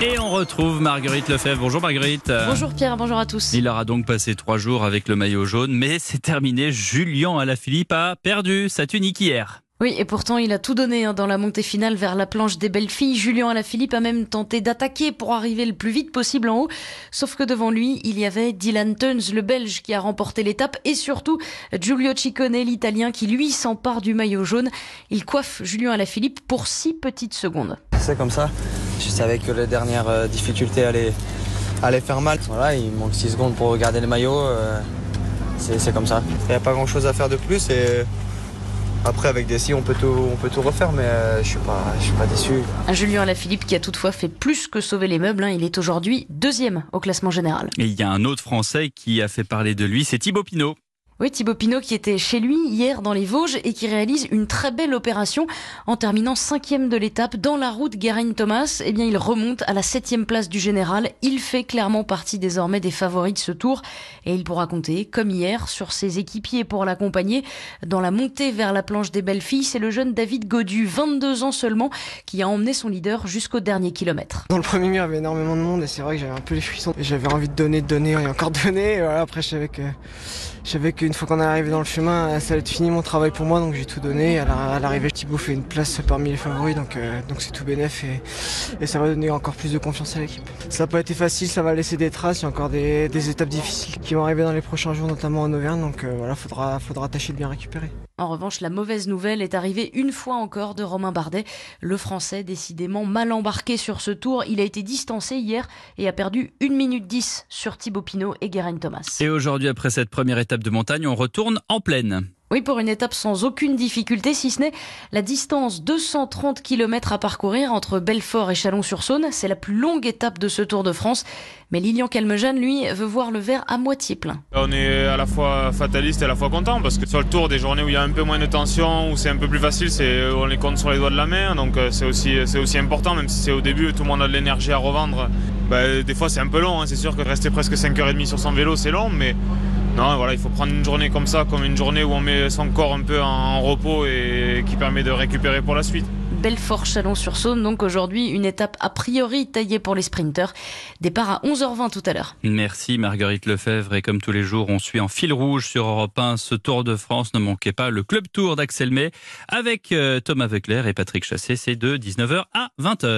Et on retrouve Marguerite Lefebvre. Bonjour Marguerite. Bonjour Pierre, bonjour à tous. Il aura donc passé trois jours avec le maillot jaune, mais c'est terminé. Julien Alaphilippe a perdu sa tunique hier. Oui, et pourtant il a tout donné hein, dans la montée finale vers la planche des belles filles. Julien Alaphilippe a même tenté d'attaquer pour arriver le plus vite possible en haut. Sauf que devant lui, il y avait Dylan Tuns, le Belge, qui a remporté l'étape, et surtout Giulio Ciccone, l'Italien, qui lui s'empare du maillot jaune. Il coiffe Julien Alaphilippe pour six petites secondes. C'est comme ça. Je savais que les dernières euh, difficultés allaient, allaient faire mal. Voilà, il manque 6 secondes pour regarder le maillot. euh, c'est c'est comme ça. Il n'y a pas grand chose à faire de plus et après avec des si on peut tout, on peut tout refaire mais euh, je suis pas, je suis pas déçu. Un Julien Alaphilippe qui a toutefois fait plus que sauver les meubles. hein. Il est aujourd'hui deuxième au classement général. Et il y a un autre Français qui a fait parler de lui, c'est Thibaut Pinot. Oui, Thibaut Pinot qui était chez lui hier dans les Vosges et qui réalise une très belle opération en terminant cinquième de l'étape dans la route Guérin-Thomas. Eh bien, il remonte à la septième place du général. Il fait clairement partie désormais des favoris de ce tour et il pourra compter, comme hier, sur ses équipiers pour l'accompagner dans la montée vers la planche des belles filles. C'est le jeune David Godu, 22 ans seulement, qui a emmené son leader jusqu'au dernier kilomètre. Dans le premier mur, il y avait énormément de monde et c'est vrai que j'avais un peu les frissons. J'avais envie de donner, de donner et encore donner. Après, je savais que, je savais qu'une fois qu'on est arrivé dans le chemin, ça allait être fini mon travail pour moi, donc j'ai tout donné. À la- à l'arrivée, Thibaut fait une place parmi les favoris, donc euh, c'est tout bénef et, ça va donner encore plus de confiance à l'équipe. Ça n'a pas été facile, ça va laisser des traces. Il y a encore des, des étapes difficiles qui vont arriver dans les prochains jours, notamment en Auvergne, donc euh, voilà, faudra, faudra tâcher de bien récupérer. En revanche, la mauvaise nouvelle est arrivée une fois encore de Romain Bardet. Le Français, décidément mal embarqué sur ce tour, il a été distancé hier et a perdu 1 minute 10 sur Thibaut Pinot et Guérin Thomas. Et aujourd'hui, après cette première étape de montagne, on retourne en plaine. Oui, pour une étape sans aucune difficulté, si ce n'est la distance 230 km à parcourir entre Belfort et Chalon-sur-Saône. C'est la plus longue étape de ce Tour de France. Mais Lilian Calmejane, lui, veut voir le verre à moitié plein. On est à la fois fataliste et à la fois content parce que sur le tour, des journées où il y a un peu moins de tension, où c'est un peu plus facile, c'est on les compte sur les doigts de la main. Donc euh, c'est aussi, c'est aussi important, même si c'est au début, tout le monde a de l'énergie à revendre. Bah, des fois c'est un peu long, hein. c'est sûr que rester presque 5h30 sur son vélo c'est long, mais non, voilà, il faut prendre une journée comme ça, comme une journée où on met son corps un peu en repos et qui permet de récupérer pour la suite. Belfort-Chalon-sur-Saône, donc aujourd'hui une étape a priori taillée pour les sprinteurs. Départ à 11h20 tout à l'heure. Merci Marguerite Lefebvre. Et comme tous les jours, on suit en fil rouge sur Europe 1 ce Tour de France. Ne manquez pas le Club Tour d'Axel May avec euh, Thomas Veuclair et Patrick Chassé. C'est de 19h à 20h.